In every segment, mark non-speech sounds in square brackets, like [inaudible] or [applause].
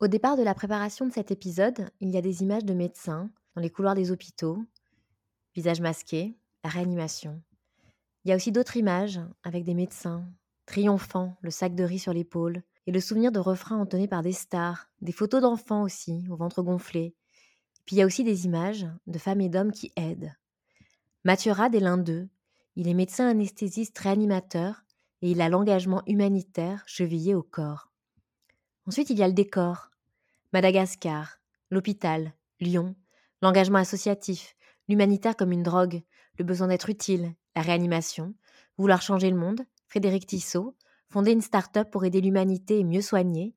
Au départ de la préparation de cet épisode, il y a des images de médecins dans les couloirs des hôpitaux, visage masqué, la réanimation. Il y a aussi d'autres images avec des médecins, triomphants, le sac de riz sur l'épaule, et le souvenir de refrains entonnés par des stars, des photos d'enfants aussi, au ventre gonflé. Puis il y a aussi des images de femmes et d'hommes qui aident. Mathieu Rad est l'un d'eux. Il est médecin anesthésiste réanimateur et il a l'engagement humanitaire chevillé au corps. Ensuite, il y a le décor. Madagascar, l'hôpital, Lyon, l'engagement associatif, l'humanitaire comme une drogue, le besoin d'être utile, la réanimation, vouloir changer le monde, Frédéric Tissot, fonder une start-up pour aider l'humanité et mieux soigner,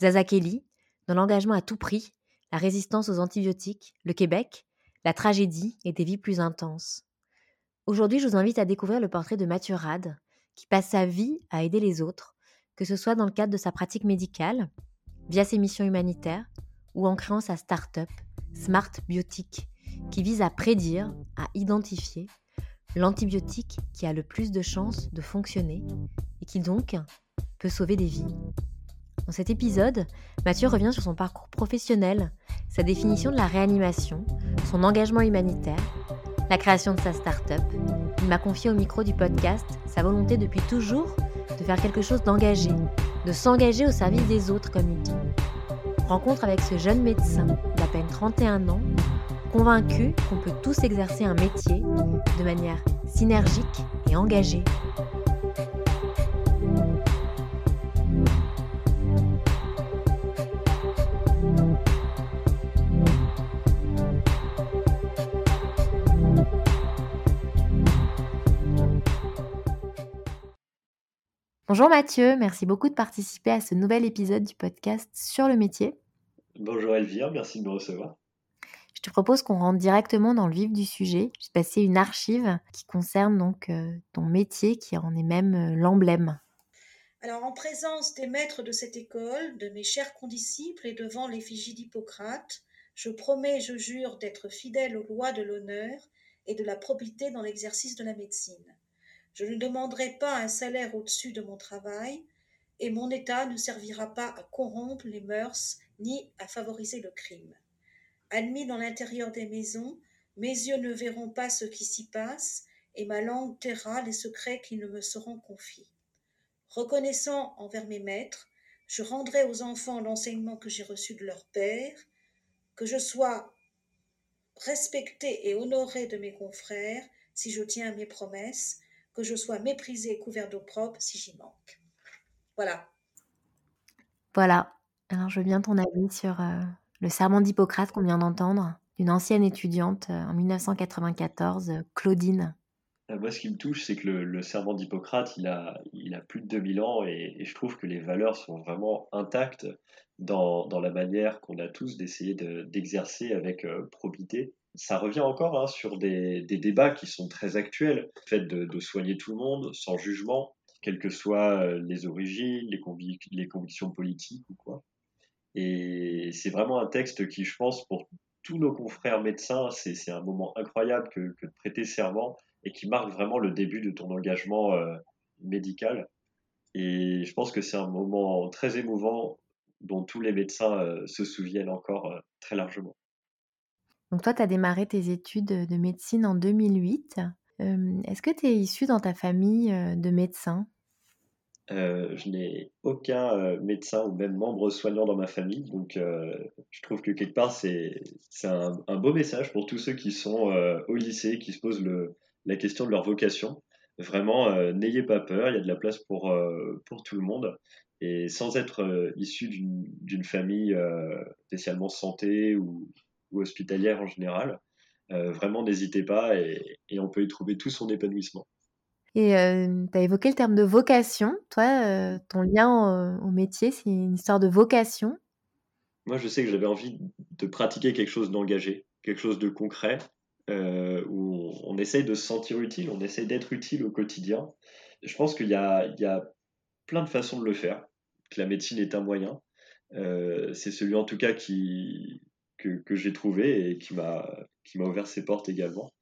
Zaza Kelly, dans l'engagement à tout prix, la résistance aux antibiotiques, le Québec, la tragédie et des vies plus intenses. Aujourd'hui, je vous invite à découvrir le portrait de Mathieu Rad, qui passe sa vie à aider les autres, que ce soit dans le cadre de sa pratique médicale, via ses missions humanitaires, ou en créant sa start-up, Smart Biotique, qui vise à prédire, à identifier l'antibiotique qui a le plus de chances de fonctionner et qui donc peut sauver des vies. Dans cet épisode, Mathieu revient sur son parcours professionnel, sa définition de la réanimation, son engagement humanitaire, la création de sa start-up. Il m'a confié au micro du podcast sa volonté depuis toujours de faire quelque chose d'engagé, de s'engager au service des autres, comme il dit. Rencontre avec ce jeune médecin d'à peine 31 ans, convaincu qu'on peut tous exercer un métier de manière synergique et engagée. Bonjour Mathieu, merci beaucoup de participer à ce nouvel épisode du podcast sur le métier. Bonjour Elvire, merci de me recevoir. Je te propose qu'on rentre directement dans le vif du sujet. Je vais passer une archive qui concerne donc euh, ton métier, qui en est même euh, l'emblème. Alors, en présence des maîtres de cette école, de mes chers condisciples et devant l'effigie d'Hippocrate, je promets et je jure d'être fidèle aux lois de l'honneur et de la probité dans l'exercice de la médecine. Je ne demanderai pas un salaire au-dessus de mon travail, et mon État ne servira pas à corrompre les mœurs ni à favoriser le crime. Admis dans l'intérieur des maisons, mes yeux ne verront pas ce qui s'y passe, et ma langue taira les secrets qui ne me seront confiés. Reconnaissant envers mes maîtres, je rendrai aux enfants l'enseignement que j'ai reçu de leur père, que je sois respecté et honoré de mes confrères si je tiens à mes promesses, que je sois méprisé et couvert d'eau propre si j'y manque. Voilà. Voilà. Alors, je veux bien ton avis sur euh, le serment d'Hippocrate qu'on vient d'entendre, d'une ancienne étudiante euh, en 1994, euh, Claudine. Moi, ce qui me touche, c'est que le, serment d'Hippocrate, il a, il a plus de 2000 ans et, je trouve que les valeurs sont vraiment intactes dans, dans la manière qu'on a tous d'essayer d'exercer avec probité ça revient encore hein, sur des, débats qui sont très actuels. Le fait de, soigner tout le monde sans jugement, quelles que soient euh, les origines, les, convictions politiques ou quoi. Et c'est vraiment un texte qui, je pense, pour tous nos confrères médecins, c'est un moment incroyable que, de prêter serment et qui marque vraiment le début de ton engagement euh, médical. Et je pense que c'est un moment très émouvant dont tous les médecins euh, se souviennent encore très largement. Donc toi, tu as démarré tes études de médecine en 2008. Est-ce que tu es issu dans ta famille de médecins? Euh, je n'ai aucun médecin ou même membre soignant dans ma famille, donc je trouve que quelque part c'est un, un, beau message pour tous ceux qui sont au lycée, qui se posent le, la question de leur vocation. Vraiment, n'ayez pas peur, il y a de la place pour, pour tout le monde. Et sans être issu d'une famille spécialement santé ou, ou hospitalière en général, euh, vraiment n'hésitez pas et, on peut y trouver tout son épanouissement. Et euh, tu as évoqué le terme de vocation. Toi, euh, ton lien au, métier, c'est une histoire de vocation? Moi, je sais que j'avais envie de pratiquer quelque chose d'engagé, quelque chose de concret, euh, où on, essaye de se sentir utile, on essaye d'être utile au quotidien. Je pense qu'il y y a plein de façons de le faire, que la médecine est un moyen. C'est celui en tout cas qui, que, que j'ai trouvé et qui m'a, qui m'a ouvert ses portes également.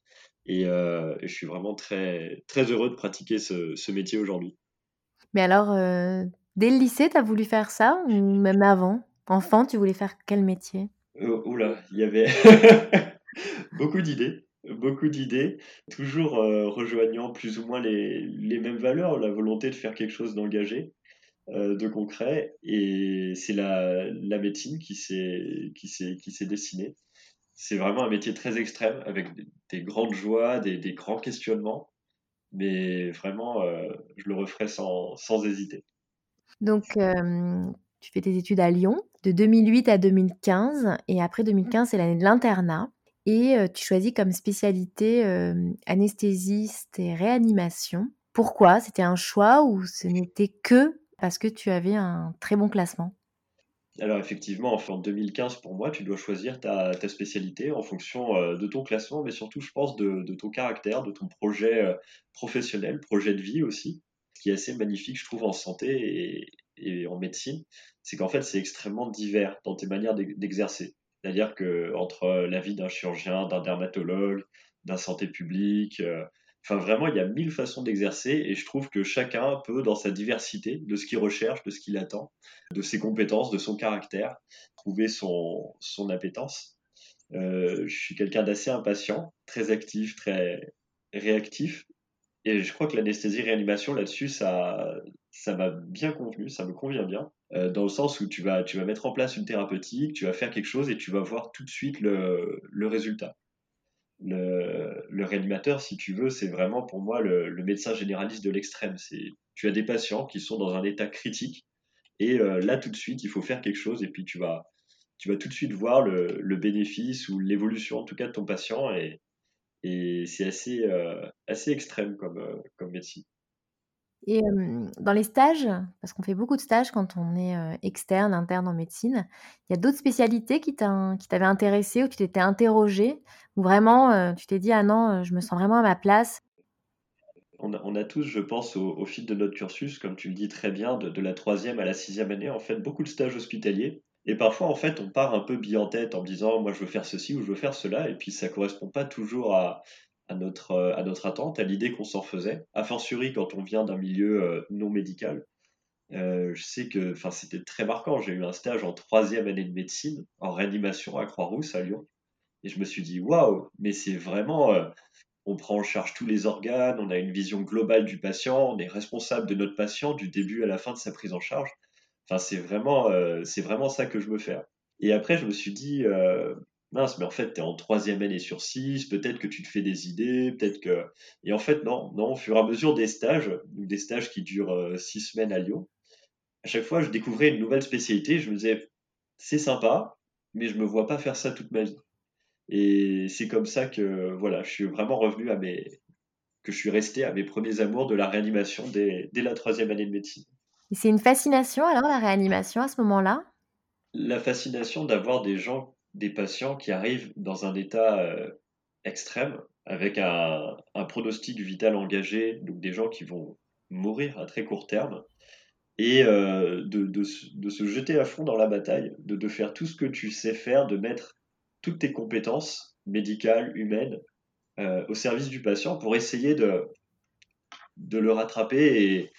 Et, euh, je suis vraiment très, très heureux de pratiquer ce, ce métier aujourd'hui. Mais alors, euh, dès le lycée, tu as voulu faire ça ou même avant? Enfant, tu voulais faire quel métier? Oh, Oula, il y avait [laughs] beaucoup d'idées. Beaucoup d'idées, toujours euh, rejoignant plus ou moins les, les, mêmes valeurs, la volonté de faire quelque chose d'engagé, euh, de concret. Et c'est la, la médecine qui s'est dessinée. C'est vraiment un métier très extrême, avec des, des grandes joies, des, des, grands questionnements. Mais vraiment, euh, je le referai sans, sans hésiter. Donc, euh, tu fais tes études à Lyon de 2008 à 2015. Et après 2015, c'est l'année de l'internat. Et euh, tu choisis comme spécialité euh, anesthésiste et réanimation. Pourquoi? C'était un choix ou ce n'était que parce que tu avais un très bon classement alors effectivement, en 2015, pour moi, tu dois choisir ta, spécialité en fonction euh, de ton classement, mais surtout, je pense, de, ton caractère, de ton projet euh, professionnel, projet de vie aussi. Qui est assez magnifique, je trouve, en santé et, et en médecine, c'est qu'en fait, c'est extrêmement divers dans tes manières d'exercer. C'est-à-dire que entre la vie d'un chirurgien, d'un dermatologue, d'un santé publique, euh, Enfin, vraiment, il y a mille façons d'exercer et je trouve que chacun peut, dans sa diversité, de ce qu'il recherche, de ce qu'il attend, de ses compétences, de son caractère, trouver son, son appétence. Euh, je suis quelqu'un d'assez impatient, très actif, très réactif. Et je crois que l'anesthésie-réanimation, là-dessus, ça, ça m'a bien convenu, ça me convient bien, euh, dans le sens où tu vas, tu vas mettre en place une thérapeutique, tu vas faire quelque chose et tu vas voir tout de suite le, le résultat le, réanimateur, si tu veux, c'est vraiment pour moi le, médecin généraliste de l'extrême. C'est, tu as des patients qui sont dans un état critique et euh, là tout de suite, il faut faire quelque chose et puis tu vas, tu vas tout de suite voir le, bénéfice ou l'évolution en tout cas de ton patient et, et c'est assez, euh, assez extrême comme, euh, comme médecine. Et dans les stages, parce qu'on fait beaucoup de stages quand on est externe, interne en médecine, il y a d'autres spécialités qui t'avaient intéressé ou tu t'étais interrogé, ou vraiment tu t'es dit ah non, je me sens vraiment à ma place. On a, tous, je pense, au, fil de notre cursus, comme tu le dis très bien, de, de la troisième à la sixième année, en fait, beaucoup de stages hospitaliers. Et parfois, en fait, on part un peu bille en tête en disant, moi, je veux faire ceci ou je veux faire cela, et puis ça correspond pas toujours à, à notre, euh, à notre attente, à l'idée qu'on s'en faisait. A fortiori, quand on vient d'un milieu euh, non médical. Euh, je sais que c'était très marquant. J'ai eu un stage en troisième année de médecine, en réanimation à Croix-Rousse, à Lyon. Et je me suis dit, waouh, mais c'est vraiment. On prend en charge tous les organes, on a une vision globale du patient, on est responsable de notre patient du début à la fin de sa prise en charge. Enfin, c'est vraiment, c'est vraiment ça que je veux faire. Et après, je me suis dit, mince, mais en fait, tu es en troisième année sur six, peut-être que tu te fais des idées, peut-être que... Et en fait, non, non, au fur et à mesure des stages, des stages qui durent euh, six semaines à Lyon, à chaque fois, je découvrais une nouvelle spécialité, je me disais, c'est sympa, mais je me vois pas faire ça toute ma vie. Et c'est comme ça que, voilà, je suis vraiment revenu à mes... que je suis resté à mes premiers amours de la réanimation dès, dès la troisième année de médecine. Et c'est une fascination alors, la réanimation, à ce moment-là? La fascination d'avoir des gens des patients qui arrivent dans un état euh, extrême, avec un, pronostic vital engagé, donc des gens qui vont mourir à très court terme, et euh, de, se jeter à fond dans la bataille, de, faire tout ce que tu sais faire, de mettre toutes tes compétences médicales, humaines, euh, au service du patient pour essayer de, le rattraper et,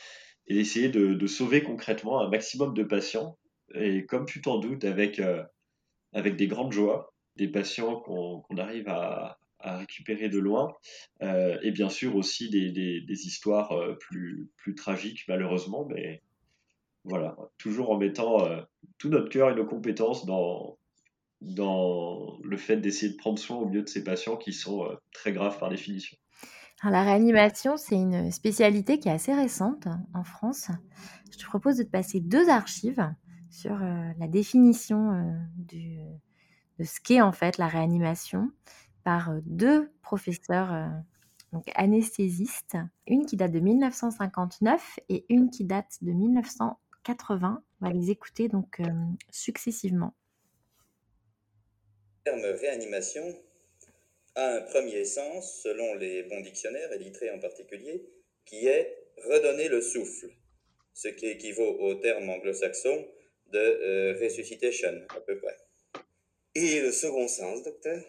et essayer de, sauver concrètement un maximum de patients. Et comme tu t'en doutes, avec avec des grandes joies, des patients qu'on qu arrive à, récupérer de loin, euh, et bien sûr aussi des, histoires euh, plus, tragiques malheureusement, mais voilà, toujours en mettant euh, tout notre cœur et nos compétences dans, le fait d'essayer de prendre soin au mieux de ces patients qui sont très graves par définition. Alors, la réanimation, c'est une spécialité qui est assez récente en France. Je te propose de te passer deux archives sur euh, la définition euh, de ce qu'est en fait la réanimation par euh, deux professeurs anesthésistes, une qui date de 1959 et une qui date de 1980. On va les écouter donc successivement. terme réanimation a un premier sens, selon les bons dictionnaires, et en particulier, qui est redonner le souffle, ce qui équivaut au terme anglo-saxon de euh, resuscitation, à peu près. Et le second sens, docteur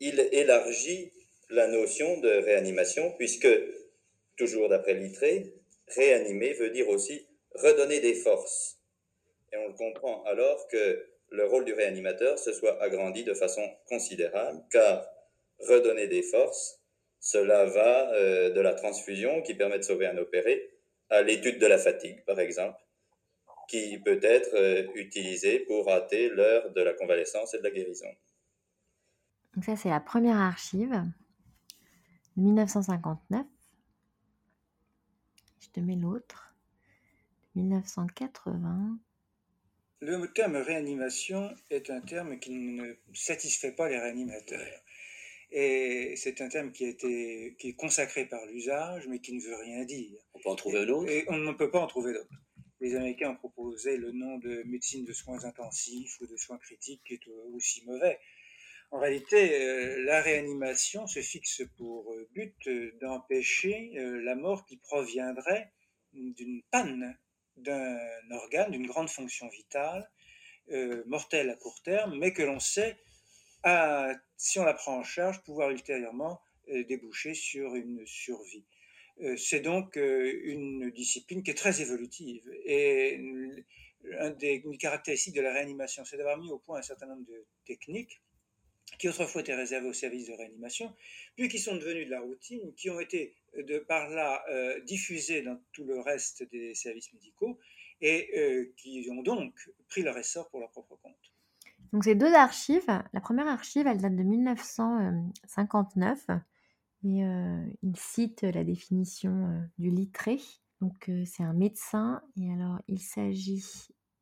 Il élargit la notion de réanimation, puisque, toujours d'après Littré, réanimer veut dire aussi redonner des forces. Et on le comprend alors que le rôle du réanimateur se soit agrandi de façon considérable, car redonner des forces, cela va euh, de la transfusion qui permet de sauver un opéré à l'étude de la fatigue, par exemple, qui peut être euh, utilisée pour rater l'heure de la convalescence et de la guérison. Donc ça, c'est la première archive de 1959. Je te mets l'autre. 1980. Le terme réanimation est un terme qui ne satisfait pas les réanimateurs. Et c'est un terme qui, a été, qui est consacré par l'usage, mais qui ne veut rien dire. On peut en trouver un autre? Et on ne peut pas en trouver d'autre. Les Américains ont proposé le nom de médecine de soins intensifs ou de soins critiques, qui est aussi mauvais. En réalité, euh, la réanimation se fixe pour but d'empêcher euh, la mort qui proviendrait d'une panne d'un organe, d'une grande fonction vitale, euh, mortelle à court terme, mais que l'on sait, si on la prend en charge, pouvoir ultérieurement euh, déboucher sur une survie. Euh, c'est donc une discipline qui est très évolutive. Et une des caractéristiques de la réanimation, c'est d'avoir mis au point un certain nombre de techniques qui autrefois étaient réservées aux services de réanimation, puis qui sont devenues de la routine, qui ont été de par là euh, diffusés dans tout le reste des services médicaux et euh, qui ont donc pris leur essor pour leur propre compte. Donc ces deux archives, la première archive, elle date de 1959 et euh, il cite la définition du littré. Donc c'est un médecin et alors il s'agit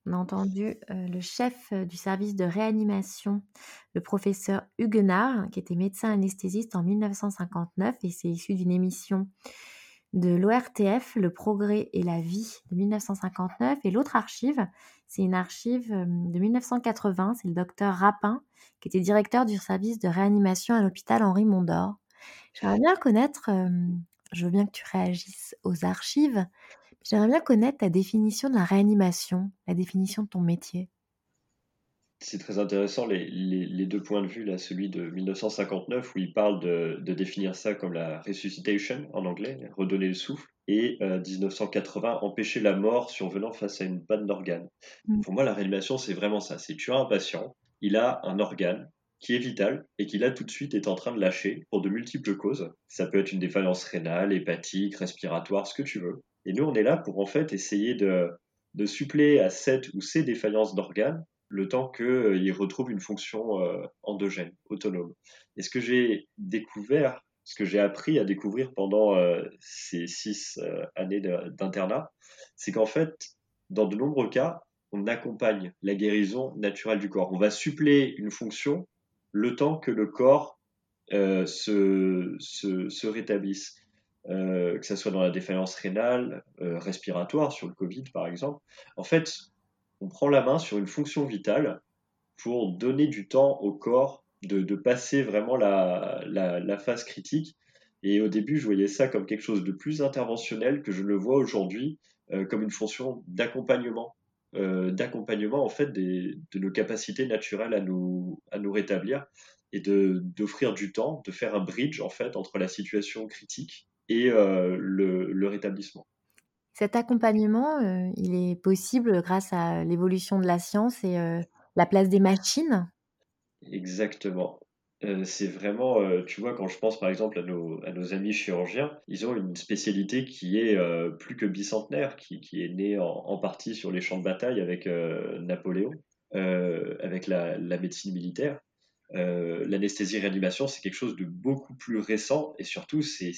on a entendu le chef du service de réanimation, le professeur Huguenard, qui était médecin anesthésiste en 1959, et c'est issu d'une émission de l'ORTF, Le progrès et la vie de 1959. Et l'autre archive, c'est une archive de 1980, c'est le docteur Rapin, qui était directeur du service de réanimation à l'hôpital Henri Mondor. J'aimerais bien connaître, je veux bien que tu réagisses aux archives, J'aimerais bien connaître ta définition de la réanimation, la définition de ton métier. C'est très intéressant les, deux points de vue, là, celui de 1959 où il parle de, définir ça comme la resuscitation en anglais, redonner le souffle, et 1980, euh, empêcher la mort survenant face à une panne d'organe. Mmh. Pour moi, la réanimation, c'est vraiment ça. C'est tu as un patient, il a un organe qui est vital et qui là tout de suite est en train de lâcher pour de multiples causes. Ça peut être une défaillance rénale, hépatique, respiratoire, ce que tu veux. Et nous, on est là pour en fait essayer de, de suppléer à cette ou ces défaillances d'organes le temps qu'ils euh, retrouvent une fonction euh, endogène, autonome. Et ce que j'ai découvert, ce que j'ai appris à découvrir pendant euh, ces six années d'internat, c'est qu'en fait, dans de nombreux cas, on accompagne la guérison naturelle du corps. On va suppléer une fonction le temps que le corps se, se, se rétablisse. Euh, que ce soit dans la défaillance rénale, euh, respiratoire, sur le Covid par exemple. En fait, on prend la main sur une fonction vitale pour donner du temps au corps de, passer vraiment la, la, phase critique. Et au début, je voyais ça comme quelque chose de plus interventionnel que je le vois aujourd'hui euh, comme une fonction d'accompagnement, d'accompagnement en fait des, de nos capacités naturelles à nous, à nous rétablir et d'offrir du temps, de faire un bridge en fait entre la situation critique et euh, le, rétablissement. Cet accompagnement, euh, il est possible grâce à l'évolution de la science et euh, la place des machines? Exactement. C'est vraiment, tu vois, quand je pense par exemple à nos, amis chirurgiens, ils ont une spécialité qui est plus que bicentenaire, qui, est née en, partie sur les champs de bataille avec Napoléon, avec la, médecine militaire. Euh, l'anesthésie-réanimation, c'est quelque chose de beaucoup plus récent et surtout, c'est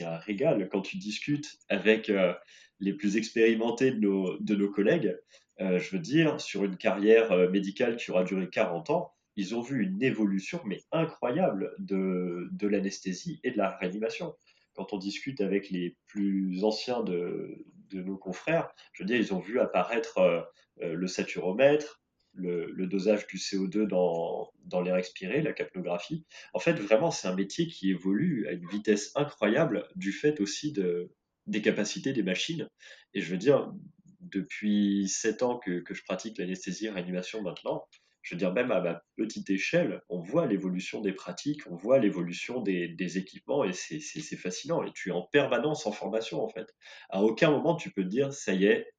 un régal. Quand tu discutes avec euh, les plus expérimentés de nos, collègues, euh, je veux dire, sur une carrière médicale qui aura duré 40 ans, ils ont vu une évolution, mais incroyable, de, de l'anesthésie et de la réanimation. Quand on discute avec les plus anciens de, de nos confrères, je veux dire, ils ont vu apparaître le saturomètre, le, dosage du CO2 dans, dans l'air expiré, la capnographie. En fait, vraiment, c'est un métier qui évolue à une vitesse incroyable du fait aussi de, des capacités des machines. Et je veux dire, depuis sept ans que, que je pratique l'anesthésie réanimation maintenant, je veux dire, même à ma petite échelle, on voit l'évolution des pratiques, on voit l'évolution des, équipements et c'est fascinant. Et tu es en permanence en formation, en fait. À aucun moment, tu peux te dire, ça y est,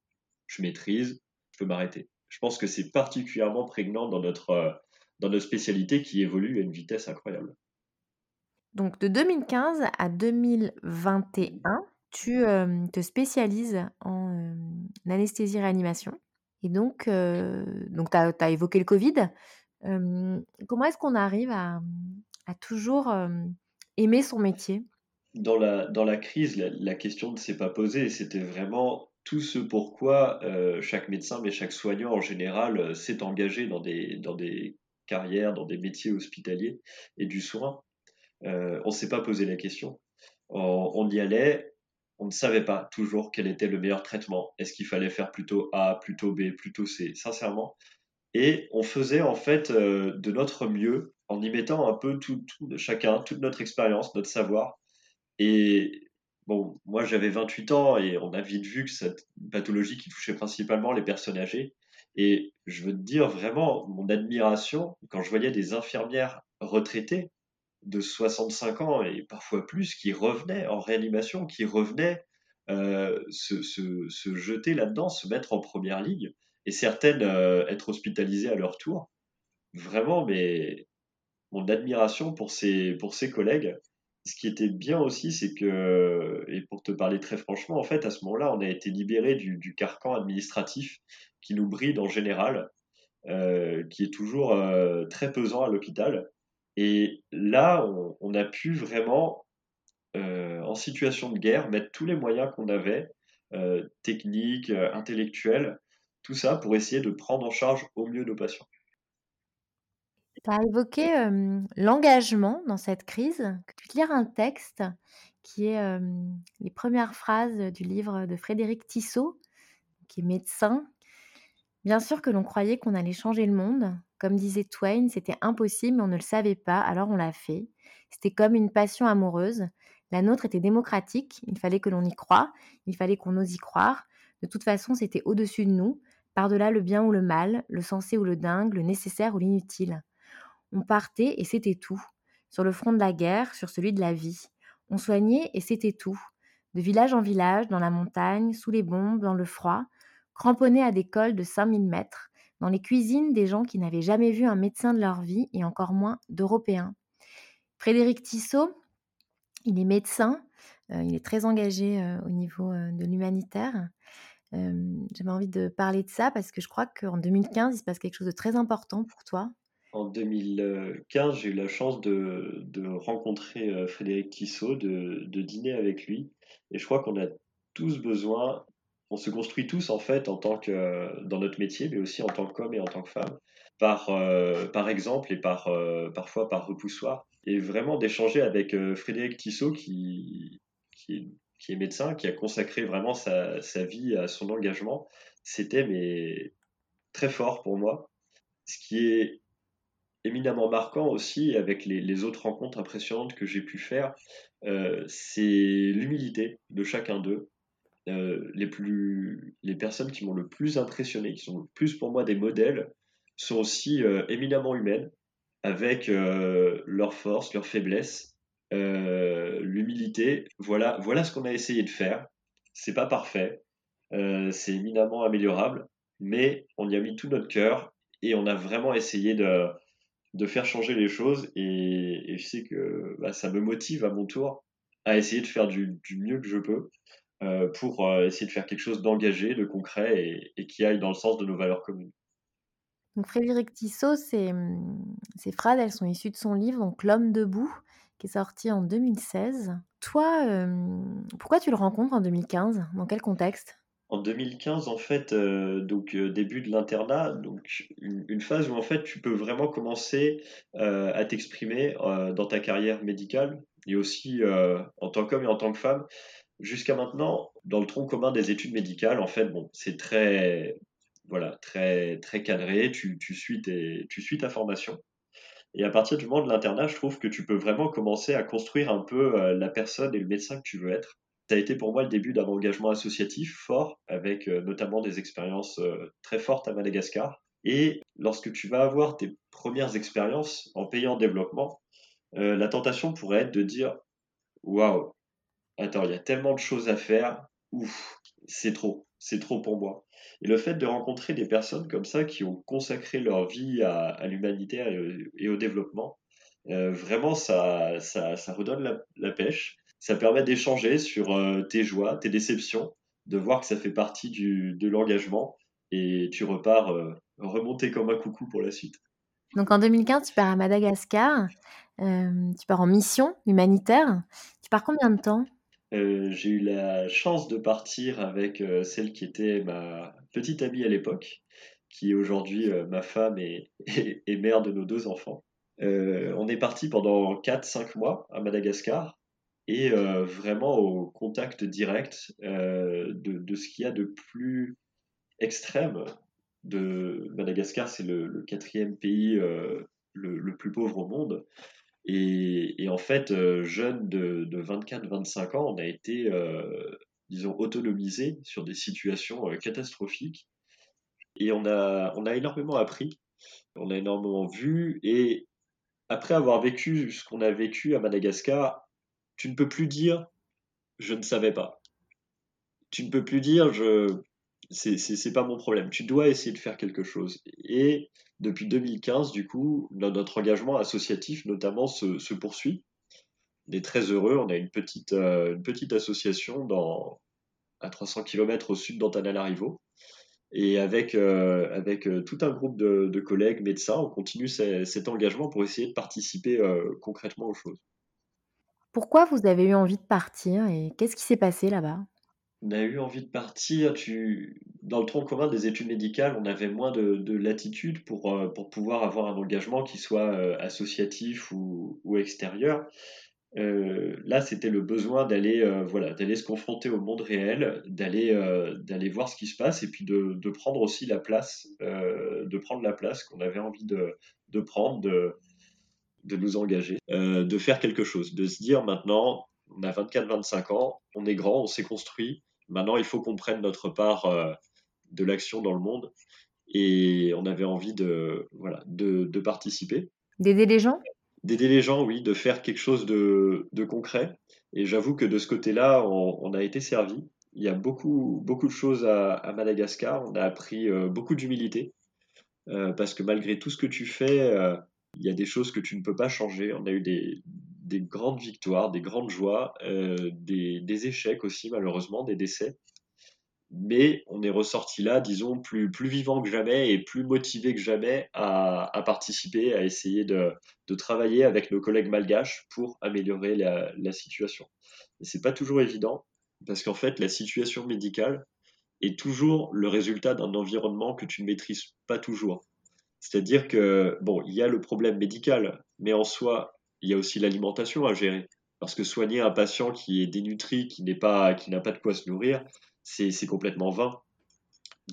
je maîtrise, je peux m'arrêter. Je pense que c'est particulièrement prégnant dans notre, euh, dans notre spécialité qui évolue à une vitesse incroyable. Donc de 2015 à 2021, tu te spécialises en anesthésie-réanimation. Et donc, donc tu as, évoqué le Covid. comment est-ce qu'on arrive à, à toujours aimer son métier? Dans la, dans la crise, la, question ne s'est pas posée. C'était vraiment tout ce pourquoi chaque médecin, mais chaque soignant en général, s'est engagé dans des, dans des carrières, dans des métiers hospitaliers et du soin. on ne s'est pas posé la question. on y allait, on ne savait pas toujours quel était le meilleur traitement. Est-ce qu'il fallait faire plutôt A, plutôt B, plutôt C, sincèrement. Et on faisait en fait euh, de notre mieux en y mettant un peu tout, tout chacun, toute notre expérience, notre savoir. Et bon, moi j'avais 28 ans et on a vite vu que cette pathologie qui touchait principalement les personnes âgées. Et je veux te dire vraiment mon admiration quand je voyais des infirmières retraitées de 65 ans et parfois plus qui revenaient en réanimation, qui revenaient euh, se, se, jeter là-dedans, se mettre en première ligne, et certaines euh, être hospitalisées à leur tour. Vraiment, mais mon admiration pour ces, pour ces collègues. Ce qui était bien aussi, c'est que, et pour te parler très franchement, en fait, à ce moment-là, on a été libéré du, du, carcan administratif qui nous bride en général, euh, qui est toujours très pesant à l'hôpital. Et là, on, a pu vraiment, euh, en situation de guerre, mettre tous les moyens qu'on avait, euh, techniques, euh, intellectuels, tout ça pour essayer de prendre en charge au mieux nos patients. Tu as évoqué l'engagement dans cette crise. Tu peux lire un texte qui est les premières phrases du livre de Frédéric Tissot, qui est médecin. Bien sûr que l'on croyait qu'on allait changer le monde, comme disait Twain, c'était impossible, mais on ne le savait pas, alors on l'a fait. C'était comme une passion amoureuse. La nôtre était démocratique, il fallait que l'on y croie, il fallait qu'on ose y croire. De toute façon, c'était au-dessus de nous, par-delà le bien ou le mal, le sensé ou le dingue, le nécessaire ou l'inutile. On partait et c'était tout. Sur le front de la guerre, sur celui de la vie. On soignait et c'était tout. De village en village, dans la montagne, sous les bombes, dans le froid, cramponnés à des cols de 5000 mètres, dans les cuisines des gens qui n'avaient jamais vu un médecin de leur vie et encore moins d'Européens. Frédéric Tissot, il est médecin, euh, il est très engagé euh, au niveau euh, de l'humanitaire. J'avais envie de parler de ça parce que je crois qu'en 2015, il se passe quelque chose de très important pour toi. En 2015, j'ai eu la chance de, rencontrer Frédéric Tissot, de, dîner avec lui. Et je crois qu'on a tous besoin on se construit tous en fait en tant que dans notre métier, mais aussi en tant qu'homme et en tant que femme, par euh, par exemple et par euh, parfois par repoussoir, et vraiment d'échanger avec euh, Frédéric Tissot qui qui est, médecin, qui a consacré vraiment sa, sa vie à son engagement. C'était mais très fort pour moi. Ce qui est éminemment marquant aussi avec les, les autres rencontres impressionnantes que j'ai pu faire, c'est l'humilité de chacun d'eux euh, les, plus, les personnes qui m'ont le plus impressionné, qui sont le plus pour moi des modèles, sont aussi euh, éminemment humaines, avec euh, leurs forces, leurs faiblesses, l'humilité. Voilà, voilà ce qu'on a essayé de faire. C'est pas parfait, c'est éminemment améliorable, mais on y a mis tout notre cœur et on a vraiment essayé de, faire changer les choses. Et, je sais que bah, ça me motive à mon tour à essayer de faire du mieux que je peux. Euh, pour euh, essayer de faire quelque chose d'engagé, de concret et, qui aille dans le sens de nos valeurs communes. Donc Frédéric Tissot, ces, ces, phrases, elles sont issues de son livre donc L'homme debout, qui est sorti en 2016. Toi, euh, pourquoi tu le rencontres en 2015 Dans quel contexte? En 2015, en fait, donc début de l'internat, donc une, une, phase où en fait tu peux vraiment commencer à t'exprimer dans ta carrière médicale et aussi en tant qu'homme et en tant que femme jusqu'à maintenant, dans le tronc commun des études médicales, en fait, bon, c'est très, voilà, très, très cadré, tu, tu, suis tes, tu suis ta formation. Et à partir du moment de l'internat, je trouve que tu peux vraiment commencer à construire un peu euh, la personne et le médecin que tu veux être. Ça a été pour moi le début d'un engagement associatif fort, avec euh, notamment des expériences euh, très fortes à Madagascar. Et lorsque tu vas avoir tes premières expériences en pays en développement, la tentation pourrait être de dire Waouh, attends, il y a tellement de choses à faire, ouf, c'est trop, c'est trop pour moi. Et le fait de rencontrer des personnes comme ça qui ont consacré leur vie à, l'humanité et, au développement, euh, vraiment, ça, ça, redonne la, pêche. Ça permet d'échanger sur euh, tes joies, tes déceptions, de voir que ça fait partie de l'engagement et tu repars euh, remonté comme un coucou pour la suite. Donc en 2015, tu pars à Madagascar, tu pars en mission humanitaire. Tu pars combien de temps? Euh, j'ai eu la chance de partir avec euh, celle qui était ma petite amie à l'époque, qui est aujourd'hui euh, ma femme et, [laughs] mère de nos deux enfants. on est parti pendant 4-5 mois à Madagascar et vraiment au contact direct de, ce qu'il y a de plus extrême. De Madagascar, c'est le, quatrième pays le, plus pauvre au monde. Et, en fait, euh, jeune de, 24-25 ans, on a été, euh, disons, autonomisé sur des situations euh, catastrophiques. Et on a, on a énormément appris, on a énormément vu. Et après avoir vécu ce qu'on a vécu à Madagascar, tu ne peux plus dire je ne savais pas. Tu ne peux plus dire je c'est pas mon problème. Tu dois essayer de faire quelque chose. Et depuis 2015, du coup, notre engagement associatif, notamment, se, poursuit. On est très heureux. On a une petite, euh, association à 300 km au sud d'Antananarivo. Et avec, euh, euh, tout un groupe de, collègues médecins, on continue cet engagement pour essayer de participer concrètement aux choses. Pourquoi vous avez eu envie de partir et qu'est-ce qui s'est passé là-bas? On a eu envie de partir. Tu... Dans le tronc commun des études médicales, on avait moins de, latitude pour, euh, pour pouvoir avoir un engagement qui soit euh, associatif ou, ou extérieur. Euh, là, c'était le besoin d'aller voilà, d'aller se confronter au monde réel, d'aller d'aller voir ce qui se passe et puis de, de prendre aussi la place, de prendre la place qu'on avait envie de, de prendre, de, de nous engager, de faire quelque chose, de se dire maintenant, on a 24-25 ans, on est grand, on s'est construit, Maintenant, il faut qu'on prenne notre part euh, de l'action dans le monde. Et on avait envie de, voilà, de, participer. D'aider les gens? D'aider les gens, oui, de faire quelque chose de, concret. Et j'avoue que de ce côté-là, on, a été servi. Il y a beaucoup, beaucoup de choses à, Madagascar. On a appris euh, beaucoup d'humilité. Euh, parce que malgré tout ce que tu fais, il y a des choses que tu ne peux pas changer. On a eu des, des grandes victoires, des grandes joies, euh, des, échecs aussi malheureusement, des décès. Mais on est ressorti là, disons, plus, plus vivant que jamais et plus motivé que jamais à, participer, à essayer de, travailler avec nos collègues malgaches pour améliorer la, situation. Et c'est pas toujours évident parce qu'en fait, la situation médicale est toujours le résultat d'un environnement que tu ne maîtrises pas toujours. C'est-à-dire que, bon, il y a le problème médical, mais en soi, il y a aussi l'alimentation à gérer. Parce que soigner un patient qui est dénutri, qui n'est pas, qui n'a pas de quoi se nourrir, c'est, complètement vain.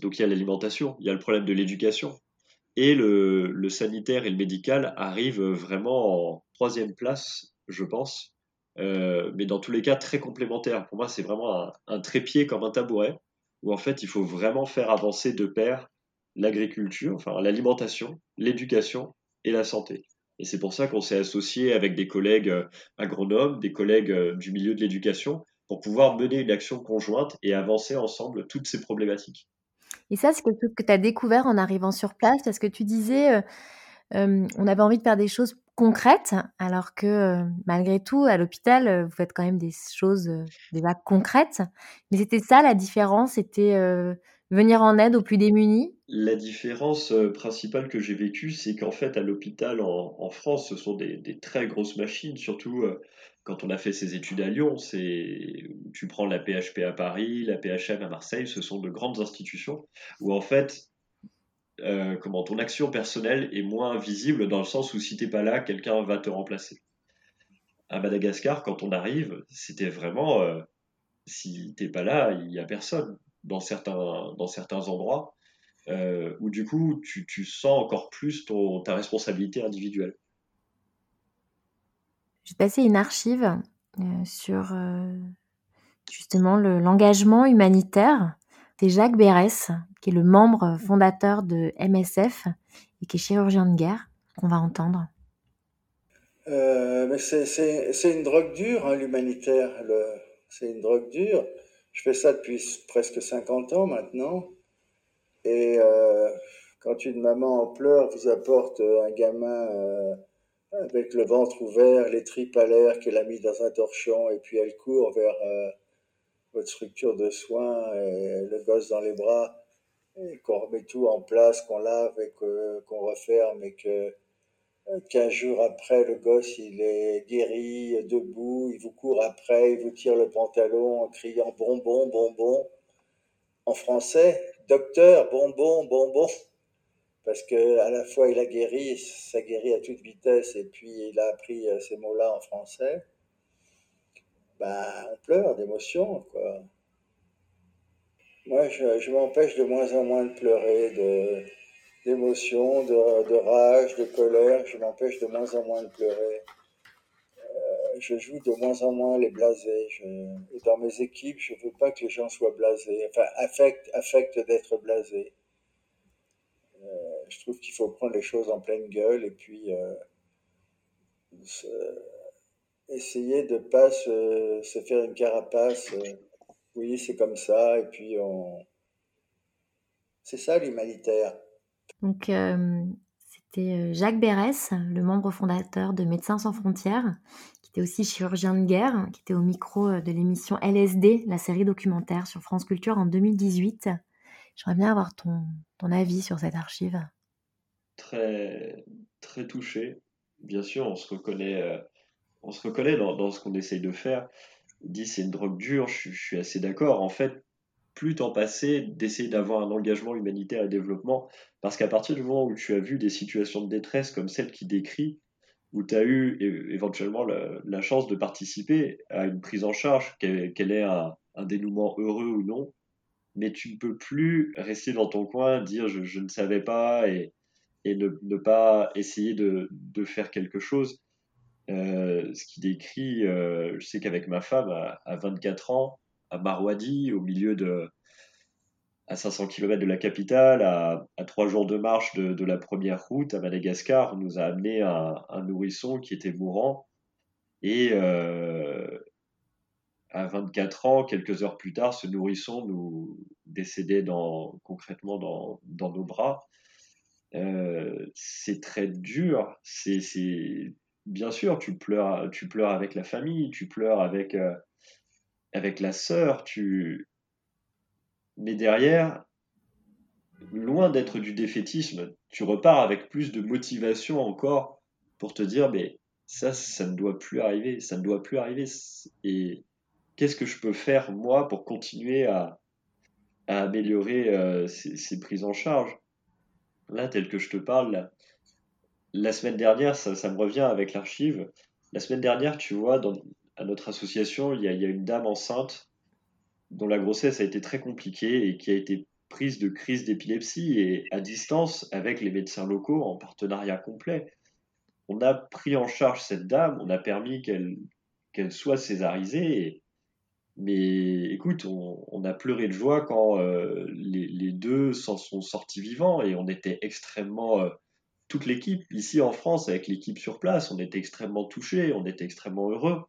Donc il y a l'alimentation, il y a le problème de l'éducation. Et le, sanitaire et le médical arrivent vraiment en troisième place, je pense. Euh, mais dans tous les cas, très complémentaires. Pour moi, c'est vraiment un, un, trépied comme un tabouret, où en fait, il faut vraiment faire avancer de pair l'agriculture, enfin l'alimentation, l'éducation et la santé. Et c'est pour ça qu'on s'est associé avec des collègues euh, agronomes, des collègues euh, du milieu de l'éducation, pour pouvoir mener une action conjointe et avancer ensemble toutes ces problématiques. Et ça, c'est quelque chose que tu as découvert en arrivant sur place, parce que tu disais, euh, on avait envie de faire des choses concrètes, alors que malgré tout, à l'hôpital, vous faites quand même des choses déjà concrètes. Mais c'était ça la différence, c'était venir en aide aux plus démunis? La différence euh, principale que j'ai vécue, c'est qu'en fait, à l'hôpital en, France, ce sont des, très grosses machines, surtout euh, quand on a fait ses études à Lyon. Tu prends la PHP à Paris, la PHM à Marseille, ce sont de grandes institutions où en fait, euh, ton action personnelle est moins visible dans le sens où si t'es pas là, quelqu'un va te remplacer. À Madagascar, quand on arrive, c'était vraiment si t'es pas là, il y a personne dans certains, dans certains endroits. euh, où du coup tu, tu sens encore plus ton, ta responsabilité individuelle. J'ai passé une archive euh, sur euh, justement le- l'engagement humanitaire. C'est Jacques Bérès, qui est le membre fondateur de MSF et qui est chirurgien de guerre, qu'on va entendre. Euh, mais c'est- une drogue dure, hein, l'humanitaire. C'est une drogue dure. Je fais ça depuis presque 50 ans maintenant. Et euh, quand une maman en pleurs vous apporte euh, un gamin euh, avec le ventre ouvert, les tripes à l'air, qu'elle a mis dans un torchon, et puis elle court vers votre structure de soins, et le gosse dans les bras, et qu'on remet tout en place, qu'on lave et qu'on referme, et que 15 jours après, le gosse, il est guéri, debout, il vous court après, il vous tire le pantalon en criant bonbon, bonbon. En français, docteur, bonbon, bonbon. Parce que à la fois il a guéri, ça guérit à toute vitesse, et puis il a appris euh, ces mots-là en français. Ben, on pleure d'émotion, quoi. Moi, je m'empêche de moins en moins de pleurer, de, d'émotion, de, rage, de colère. Je m'empêche de moins en moins de pleurer. Euh, je joue de moins en moins les blasés. Et dans mes équipes, je veux pas que les gens soient blasés, enfin, affectent, d'être blasés. Euh, je trouve qu'il faut prendre les choses en pleine gueule et puis euh, essayer de pas se, se faire une carapace. oui, c'est comme ça, et puis on... C'est ça l'humanitaire. Donc, c'était Jacques Bérès, le membre fondateur de Médecins sans frontières, qui était aussi chirurgien de guerre, qui était au micro de l'émission LSD, la série documentaire sur France Culture en 2018. J'aimerais bien avoir ton, ton avis sur cette archive. Très, très touché. Bien sûr, on se reconnaît, on se reconnaît dans, ce qu'on essaye de faire. Il dit c'est une drogue dure, je suis assez d'accord. En fait, plus t'en passais d'essayer d'avoir un engagement humanitaire et développement, parce qu'à partir du moment où tu as vu des situations de détresse comme celle qu'il décrit, où tu as eu éventuellement la, chance de participer à une prise en charge, qu'elle ait un, dénouement heureux ou non, mais tu ne peux plus rester dans ton coin, dire je, ne savais pas et, et ne, pas essayer de, faire quelque chose. Euh, ce qui décrit, euh, je sais qu'avec ma femme, à 24 ans, à Marwadi, au milieu de, à 500 km de la capitale, à, 3 jours de marche de, la première route à Madagascar, on nous a amené un, nourrisson qui était mourant. Et euh, à 24 ans, quelques heures plus tard, ce nourrisson nous décédait concrètement dans, nos bras. Euh, c'est très dur. C'est, bien sûr, tu pleures, tu pleures avec la famille, tu pleures avec, euh, avec la sœur, tu, mais derrière, loin d'être du défaitisme, tu repars avec plus de motivation encore pour te dire, mais ça, ça ne doit plus arriver, ça ne doit plus arriver. Et qu'est-ce que je peux faire, moi, pour continuer à, améliorer euh, ces, prises en charge? Là, tel que je te parle, la semaine dernière, ça, ça me revient avec l'archive. La semaine dernière, tu vois, dans, à notre association, il y, a, une dame enceinte dont la grossesse a été très compliquée et qui a été prise de crise d'épilepsie et à distance avec les médecins locaux en partenariat complet. On a pris en charge cette dame, on a permis qu'elle qu'elle soit césarisée. Mais écoute, on, a pleuré de joie quand euh, les, les, deux s'en sont sortis vivants et on était extrêmement, euh, toute l'équipe ici en France avec l'équipe sur place, on était extrêmement touchés, on était extrêmement heureux.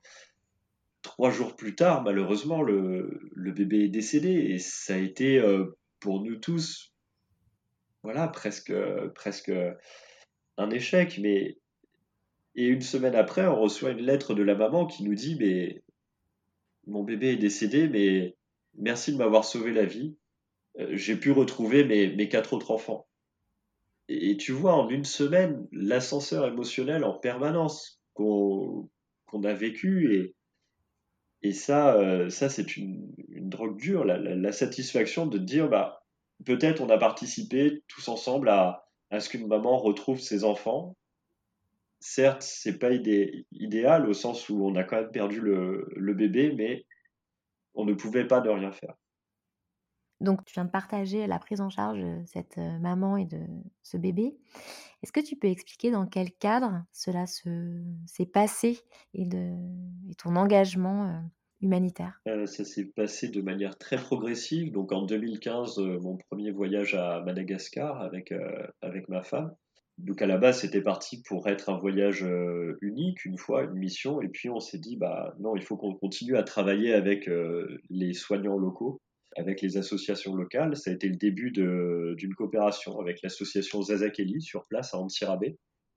Trois jours plus tard, malheureusement, le, bébé est décédé et ça a été euh, pour nous tous, voilà, presque, presque un échec. Mais et une semaine après, on reçoit une lettre de la maman qui nous dit mais mon bébé est décédé, mais merci de m'avoir sauvé la vie. Euh, J'ai pu retrouver mes, quatre autres enfants. Et, et tu vois, en une semaine, l'ascenseur émotionnel en permanence qu'on qu'on a vécu et, et ça, euh, ça c'est une, drogue dure, la, satisfaction de dire, bah, peut-être on a participé tous ensemble à, ce qu'une maman retrouve ses enfants. Certes, c'est pas idé, idéal au sens où on a quand même perdu le, bébé, mais on ne pouvait pas ne rien faire. Donc, tu viens de partager la prise en charge de cette maman et de ce bébé. Est-ce que tu peux expliquer dans quel cadre cela s'est passé et, ton engagement humanitaire? Ça s'est passé de manière très progressive. Donc, en 2015, mon premier voyage à Madagascar avec, avec ma femme. Donc à la base, c'était parti pour être un voyage unique, une fois, une mission, et puis on s'est dit, bah non, il faut qu'on continue à travailler avec les soignants locaux avec les associations locales. Ça a été le début d'une coopération avec l'association Zazakeli sur place à Antsirabe,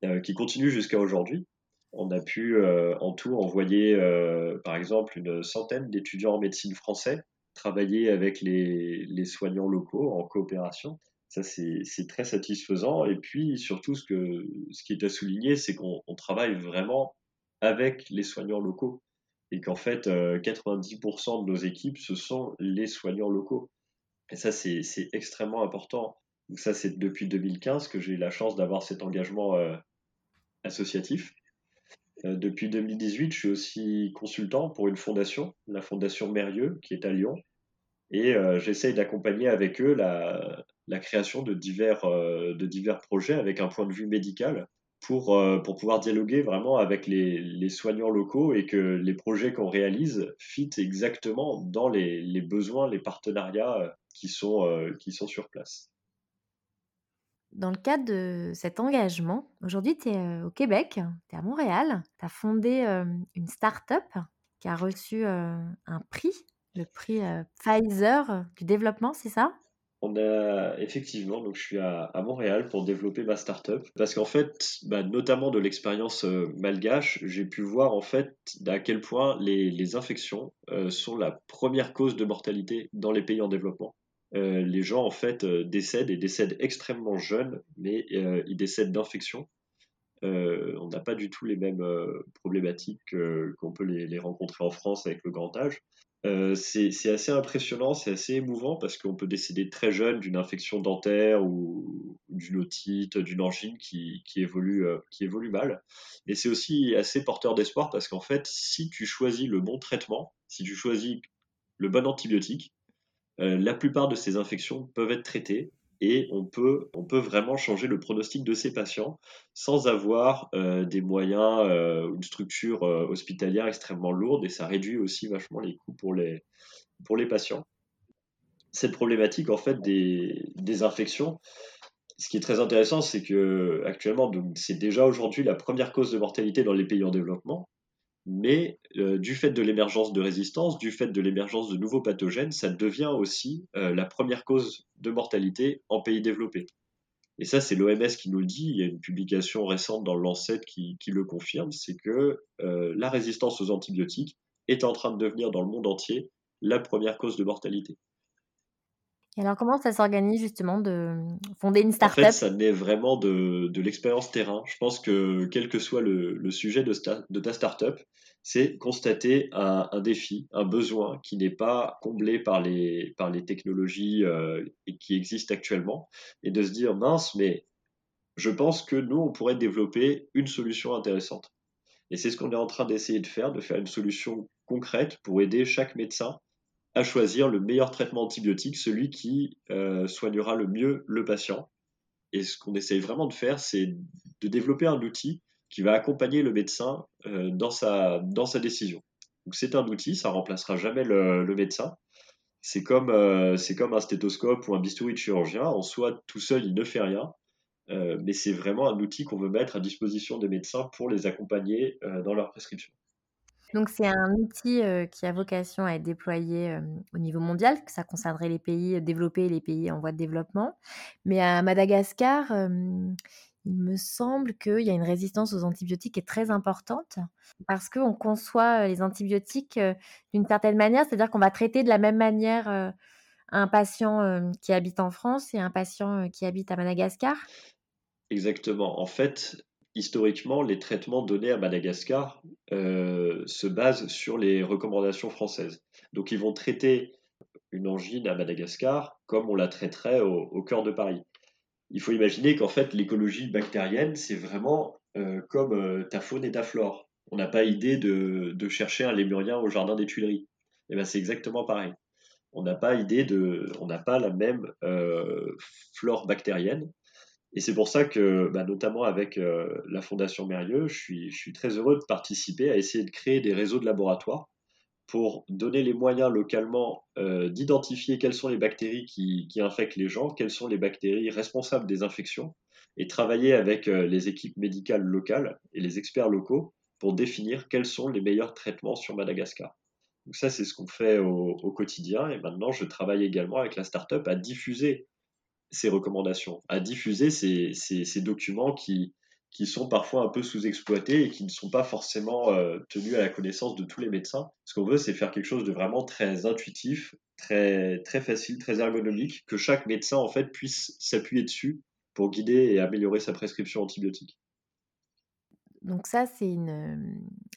euh, qui continue jusqu'à aujourd'hui. On a pu euh, en tout envoyer, euh, par exemple, une centaine d'étudiants en médecine français travailler avec les, les soignants locaux en coopération. Ça, c'est très satisfaisant. Et puis, surtout, ce, que, ce qui est à souligner, c'est qu'on travaille vraiment avec les soignants locaux et qu'en fait, 90% euh, de nos équipes, ce sont les soignants locaux. Et ça, c'est extrêmement important. Donc ça, c'est depuis 2015 que j'ai eu la chance d'avoir cet engagement euh, associatif. Euh, depuis 2018, je suis aussi consultant pour une fondation, la fondation Mérieux, qui est à Lyon. Et j'essaye d'accompagner avec eux la, création de divers projets avec un point de vue médical pour, euh, pour pouvoir dialoguer vraiment avec les, les, soignants locaux et que les projets qu'on réalise fit exactement dans les, les, besoins, les partenariats euh, qui sont, euh, qui sont sur place. Dans le cadre de cet engagement, aujourd'hui tu es au Québec, tu es à Montréal, tu as fondé une start-up qui a reçu un prix, le prix Pfizer du développement, c'est ça? On a effectivement, donc je suis à, Montréal pour développer ma startup parce qu'en fait, bah, notamment de l'expérience euh, malgache, j'ai pu voir en fait à quel point les, infections euh, sont la première cause de mortalité dans les pays en développement. Euh, les gens en fait décèdent et décèdent extrêmement jeunes, mais ils décèdent d'infections. on n'a pas du tout les mêmes problématiques qu'on peut les, rencontrer en France avec le grand âge. Euh, c'est assez impressionnant, c'est assez émouvant parce qu'on peut décéder très jeune d'une infection dentaire ou d'une otite, d'une angine qui, évolue, euh, qui évolue mal. Et c'est aussi assez porteur d'espoir parce qu'en fait, si tu choisis le bon traitement, si tu choisis le bon antibiotique, euh, la plupart de ces infections peuvent être traitées et on peut, on peut vraiment changer le pronostic de ces patients sans avoir euh, des moyens euh, une structure euh, hospitalière extrêmement lourde et ça réduit aussi vachement les coûts pour les, pour les patients. Cette problématique en fait des, des infections, ce qui est très intéressant, c'est que actuellement, c'est déjà aujourd'hui la première cause de mortalité dans les pays en développement mais euh, du fait de l'émergence de résistance, du fait de l'émergence de nouveaux pathogènes, ça devient aussi euh, la première cause de mortalité en pays développés. Et ça, c'est l'OMS qui nous le dit. Il y a une publication récente dans Lancet qui, le confirme, c'est que euh, la résistance aux antibiotiques est en train de devenir dans le monde entier la première cause de mortalité. Et alors, comment ça s'organise justement de fonder une start-up En fait, ça naît vraiment de, de l'expérience terrain. Je pense que quel que soit le, le sujet de, de ta start-up, c'est constater un, un, défi, un besoin qui n'est pas comblé par les, par les technologies euh, qui existent actuellement, et de se dire, mince, mais je pense que nous, on pourrait développer une solution intéressante. Et c'est ce qu'on est en train d'essayer de faire, de faire une solution concrète pour aider chaque médecin à choisir le meilleur traitement antibiotique, celui qui euh, soignera le mieux le patient. Et ce qu'on essaye vraiment de faire, c'est de développer un outil qui va accompagner le médecin euh, dans, sa, décision. Donc c'est un outil, ça remplacera jamais le, médecin. C'est comme, euh, comme un stéthoscope ou un bistouri de chirurgien. En soi, tout seul, il ne fait rien. mais c'est vraiment un outil qu'on veut mettre à disposition des médecins pour les accompagner dans leur prescription. Donc c'est un outil qui a vocation à être déployé au niveau mondial, que ça concernerait les pays développés et les pays en voie de développement. Mais à Madagascar, il me semble qu'il y a une résistance aux antibiotiques qui est très importante parce qu'on conçoit les antibiotiques d'une certaine manière, c'est-à-dire qu'on va traiter de la même manière un patient qui habite en France et un patient qui habite à Madagascar. Exactement. En fait, historiquement, les traitements donnés à Madagascar euh, se basent sur les recommandations françaises. Donc ils vont traiter une angine à Madagascar comme on la traiterait au, cœur de Paris. Il faut imaginer qu'en fait l'écologie bactérienne, c'est vraiment euh, comme euh, ta faune et ta flore. On n'a pas idée de, chercher un lémurien au jardin des Tuileries. Et eh ben c'est exactement pareil. on n'a pas idée de, on n'a pas la même flore bactérienne. Et c'est pour ça que, bah, notamment avec euh, la Fondation Mérieux, je suis, très heureux de participer à essayer de créer des réseaux de laboratoires pour donner les moyens localement euh, d'identifier quelles sont les bactéries qui, qui, infectent les gens, quelles sont les bactéries responsables des infections, et travailler avec les équipes médicales locales et les experts locaux pour définir quels sont les meilleurs traitements sur Madagascar. Donc ça, c'est ce qu'on fait au, quotidien. Et maintenant, je travaille également avec la startup à diffuser ces recommandations, à diffuser ces, ces, documents qui, qui sont parfois un peu sous-exploités et qui ne sont pas forcément euh, tenus à la connaissance de tous les médecins. Ce qu'on veut, c'est faire quelque chose de vraiment très intuitif, très, très facile, très ergonomique, que chaque médecin en fait puisse s'appuyer dessus pour guider et améliorer sa prescription antibiotique. Donc ça, c'est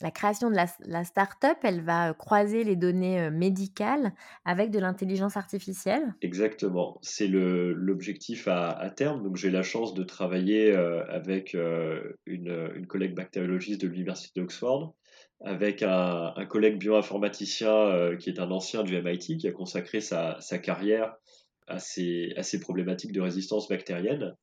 la création de la, la start-up, elle va croiser les données médicales avec de l'intelligence artificielle. Exactement, c'est l'objectif à, terme. Donc j'ai la chance de travailler avec une, collègue bactériologiste de l'université d'Oxford, avec un, collègue bioinformaticien qui est un ancien du MIT, qui a consacré sa, carrière à ces, problématiques de résistance bactérienne.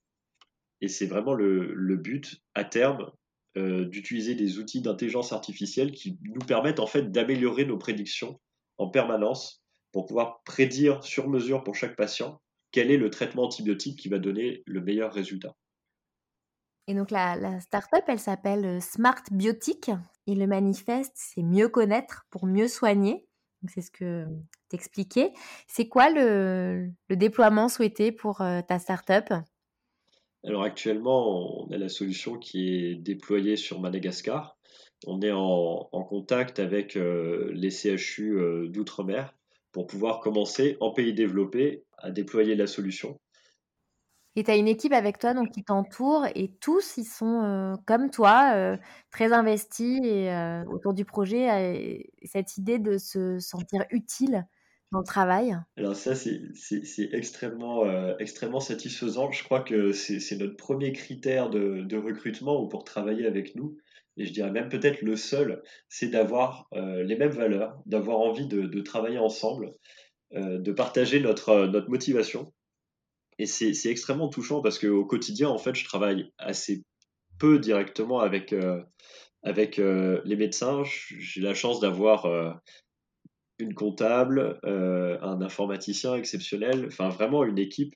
Et c'est vraiment le but à terme euh, d'utiliser des outils d'intelligence artificielle qui nous permettent en fait d'améliorer nos prédictions en permanence pour pouvoir prédire sur mesure pour chaque patient quel est le traitement antibiotique qui va donner le meilleur résultat. Et donc la, la start-up, elle s'appelle euh, Smart Biotique et le manifeste, c'est mieux connaître pour mieux soigner. C'est ce que tu expliquais. C'est quoi le, le, déploiement souhaité pour euh, ta start-up? Alors actuellement, on a la solution qui est déployée sur Madagascar. On est en, contact avec euh, les CHU euh, d'outre-mer pour pouvoir commencer en pays développé à déployer la solution. Et tu as une équipe avec toi donc, qui t'entoure et tous, ils sont euh, comme toi, très investis et, autour du projet, cette idée de se sentir utile dans travail? Alors ça, c'est extrêmement, euh, extrêmement satisfaisant. Je crois que c'est notre premier critère de, de, recrutement ou pour travailler avec nous. Et je dirais même peut-être le seul, c'est d'avoir euh, les mêmes valeurs, d'avoir envie de, de, travailler ensemble, euh, de partager notre, notre motivation. Et c'est extrêmement touchant parce qu'au quotidien, en fait, je travaille assez peu directement avec, avec les médecins. J'ai la chance d'avoir une comptable, euh, un informaticien exceptionnel, enfin vraiment une équipe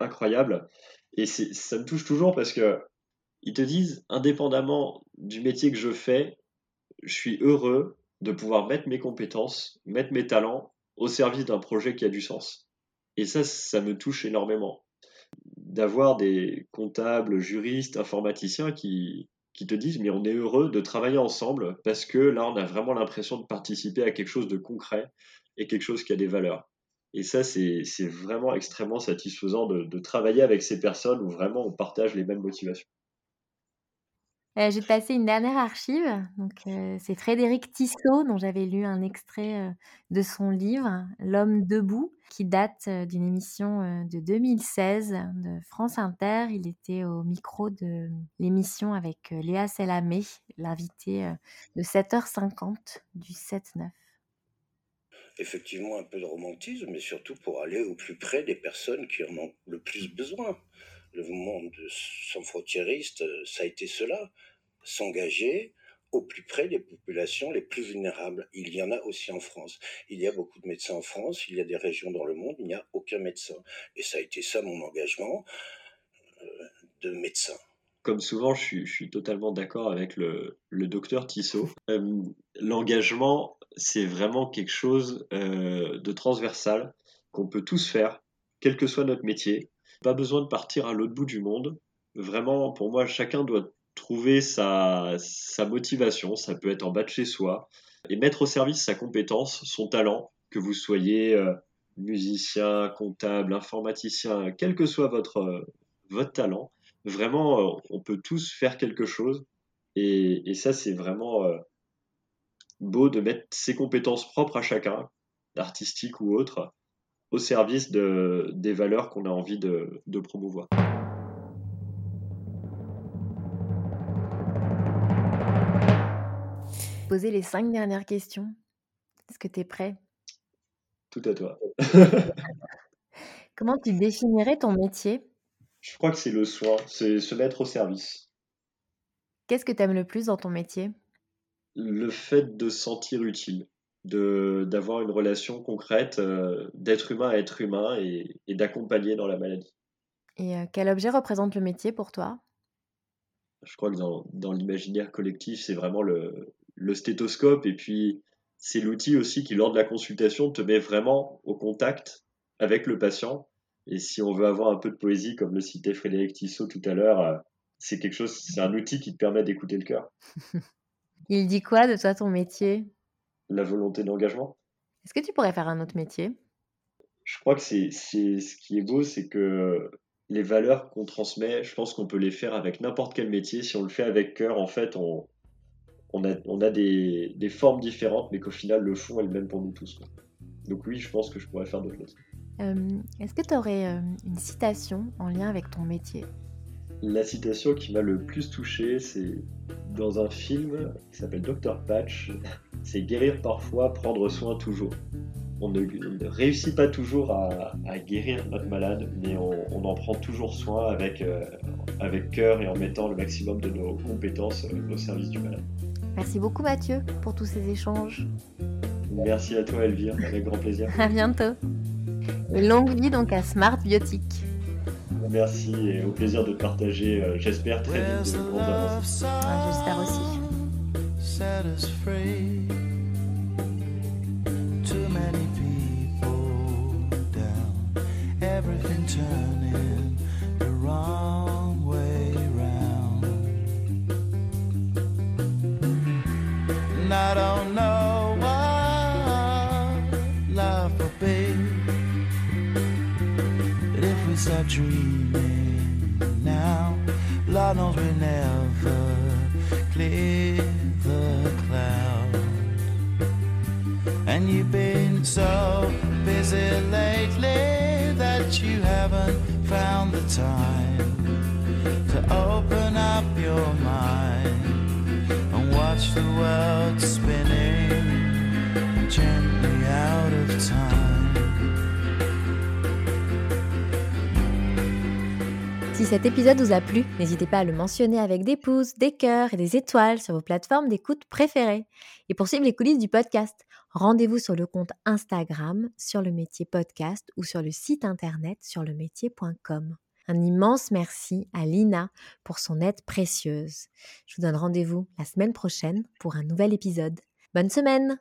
incroyable. Et ça me touche toujours parce que ils te disent, indépendamment du métier que je fais, je suis heureux de pouvoir mettre mes compétences, mettre mes talents au service d'un projet qui a du sens. Et ça, ça me touche énormément. D'avoir des comptables, juristes, informaticiens qui, qui te disent mais on est heureux de travailler ensemble parce que là on a vraiment l'impression de participer à quelque chose de concret et quelque chose qui a des valeurs. Et ça c'est vraiment extrêmement satisfaisant de, travailler avec ces personnes où vraiment on partage les mêmes motivations. Euh, j'ai passé une dernière archive. Donc, euh, c'est Frédéric Tissot, dont j'avais lu un extrait euh, de son livre L'homme debout, qui date d'une émission de 2016 de France Inter. Il était au micro de l'émission avec Léa Sellamé, l'invité de 7h50 du 7-9. Effectivement, un peu de romantisme, mais surtout pour aller au plus près des personnes qui en ont le plus besoin le monde sans frontieriste, ça a été cela s'engager au plus près des populations les plus vulnérables. Il y en a aussi en France. Il y a beaucoup de médecins en France, il y a des régions dans le monde, il n'y a aucun médecin. Et ça a été ça mon engagement euh, de médecin. Comme souvent, je suis, totalement d'accord avec le, docteur Tissot. Euh, l'engagement, c'est vraiment quelque chose euh, de transversal qu'on peut tous faire, quel que soit notre métier. Pas besoin de partir à l'autre bout du monde. Vraiment, pour moi, chacun doit trouver sa, motivation, ça peut être en bas de chez soi, et mettre au service sa compétence, son talent, que vous soyez euh, musicien, comptable, informaticien, quel que soit votre, euh, talent, vraiment, euh, on peut tous faire quelque chose. Et, et ça, c'est vraiment beau de mettre ses compétences propres à chacun, artistiques ou autres, au service de, des valeurs qu'on a envie de, de promouvoir. poser les cinq dernières questions. Est-ce que tu es prêt? Tout à toi. [laughs] Comment tu définirais ton métier? Je crois que c'est le soin, c'est se mettre au service. Qu'est-ce que tu aimes le plus dans ton métier? Le fait de se sentir utile, d'avoir une relation concrète euh, d'être humain à être humain et, et d'accompagner dans la maladie. Et euh, quel objet représente le métier pour toi? Je crois que dans, dans l'imaginaire collectif, c'est vraiment le, le stéthoscope et puis c'est l'outil aussi qui, lors de la consultation, te met vraiment au contact avec le patient. Et si on veut avoir un peu de poésie, comme le citait Frédéric Tissot tout à l'heure, euh, c'est quelque chose, c'est un outil qui te permet d'écouter le cœur. [laughs] Il dit quoi de toi ton métier? La volonté d'engagement. Est-ce que tu pourrais faire un autre métier? Je crois que c'est, c'est ce qui est beau, c'est que les valeurs qu'on transmet, je pense qu'on peut les faire avec n'importe quel métier. Si on le fait avec cœur, en fait, on, on a, on a des, des formes différentes, mais qu'au final, le fond est le même pour nous tous. quoi. Donc oui, je pense que je pourrais faire d'autres métiers. Euh, Est-ce que tu aurais euh, une citation en lien avec ton métier? La citation qui m'a le plus touché, c'est dans un film qui s'appelle Dr Patch. [laughs] C'est guérir parfois, prendre soin toujours. On ne, on ne réussit pas toujours à, à guérir notre malade, mais on, on en prend toujours soin avec, euh, avec cœur et en mettant le maximum de nos compétences euh, au service du malade. Merci beaucoup Mathieu pour tous ces échanges. Merci à toi Elvire, avec grand plaisir. [laughs] À bientôt. Et longue vie donc à Smart Biotique. Merci et au plaisir de partager, euh, j'espère très vite, de grandes avancées. Ah, J'espère aussi. Sovereign cet épisode vous a plu, n'hésitez pas à le mentionner avec des pouces, des cœurs et des étoiles sur vos plateformes d'écoute préférées. Et pour suivre les coulisses du podcast, rendez-vous sur le compte Instagram sur le métier podcast ou sur le site internet sur le métier.com. Un immense merci à Lina pour son aide précieuse. Je vous donne rendez-vous la semaine prochaine pour un nouvel épisode. Bonne semaine